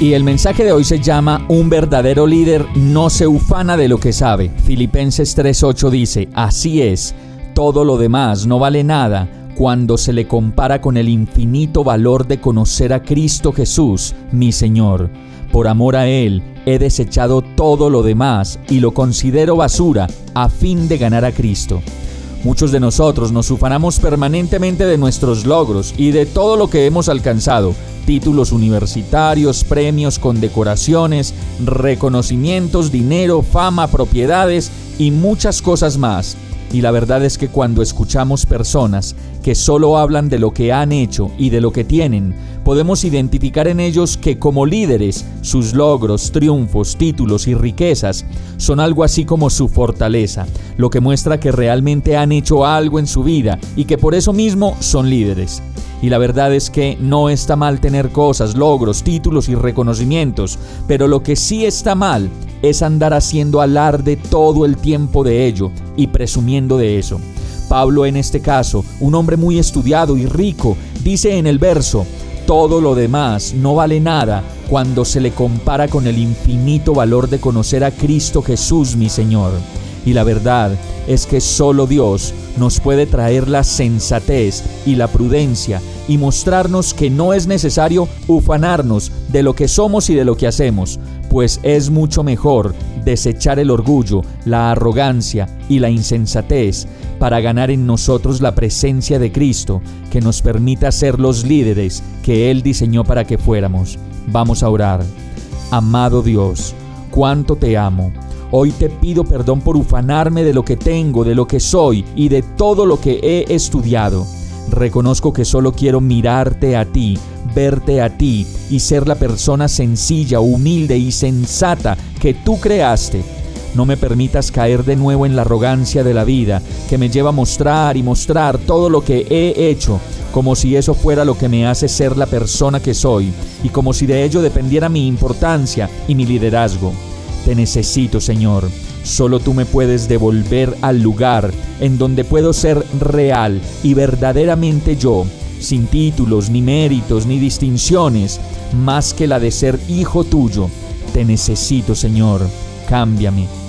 Y el mensaje de hoy se llama Un verdadero líder no se ufana de lo que sabe. Filipenses 3:8 dice, así es, todo lo demás no vale nada cuando se le compara con el infinito valor de conocer a Cristo Jesús, mi Señor. Por amor a Él, he desechado todo lo demás y lo considero basura a fin de ganar a Cristo. Muchos de nosotros nos ufanamos permanentemente de nuestros logros y de todo lo que hemos alcanzado, títulos universitarios, premios, condecoraciones, reconocimientos, dinero, fama, propiedades y muchas cosas más. Y la verdad es que cuando escuchamos personas que solo hablan de lo que han hecho y de lo que tienen, podemos identificar en ellos que como líderes sus logros, triunfos, títulos y riquezas son algo así como su fortaleza, lo que muestra que realmente han hecho algo en su vida y que por eso mismo son líderes. Y la verdad es que no está mal tener cosas, logros, títulos y reconocimientos, pero lo que sí está mal es andar haciendo alarde todo el tiempo de ello y presumiendo de eso. Pablo en este caso, un hombre muy estudiado y rico, dice en el verso, todo lo demás no vale nada cuando se le compara con el infinito valor de conocer a Cristo Jesús mi Señor. Y la verdad es que solo Dios nos puede traer la sensatez y la prudencia y mostrarnos que no es necesario ufanarnos de lo que somos y de lo que hacemos, pues es mucho mejor desechar el orgullo, la arrogancia y la insensatez para ganar en nosotros la presencia de Cristo que nos permita ser los líderes que Él diseñó para que fuéramos. Vamos a orar. Amado Dios, cuánto te amo Hoy te pido perdón por ufanarme de lo que tengo, de lo que soy y de todo lo que he estudiado. Reconozco que solo quiero mirarte a ti, verte a ti y ser la persona sencilla, humilde y sensata que tú creaste. No me permitas caer de nuevo en la arrogancia de la vida, que me lleva a mostrar y mostrar todo lo que he hecho, como si eso fuera lo que me hace ser la persona que soy, y como si de ello dependiera mi importancia y mi liderazgo. Te necesito, Señor. Solo tú me puedes devolver al lugar en donde puedo ser real y verdaderamente yo, sin títulos, ni méritos, ni distinciones, más que la de ser hijo tuyo. Te necesito, Señor. Cámbiame,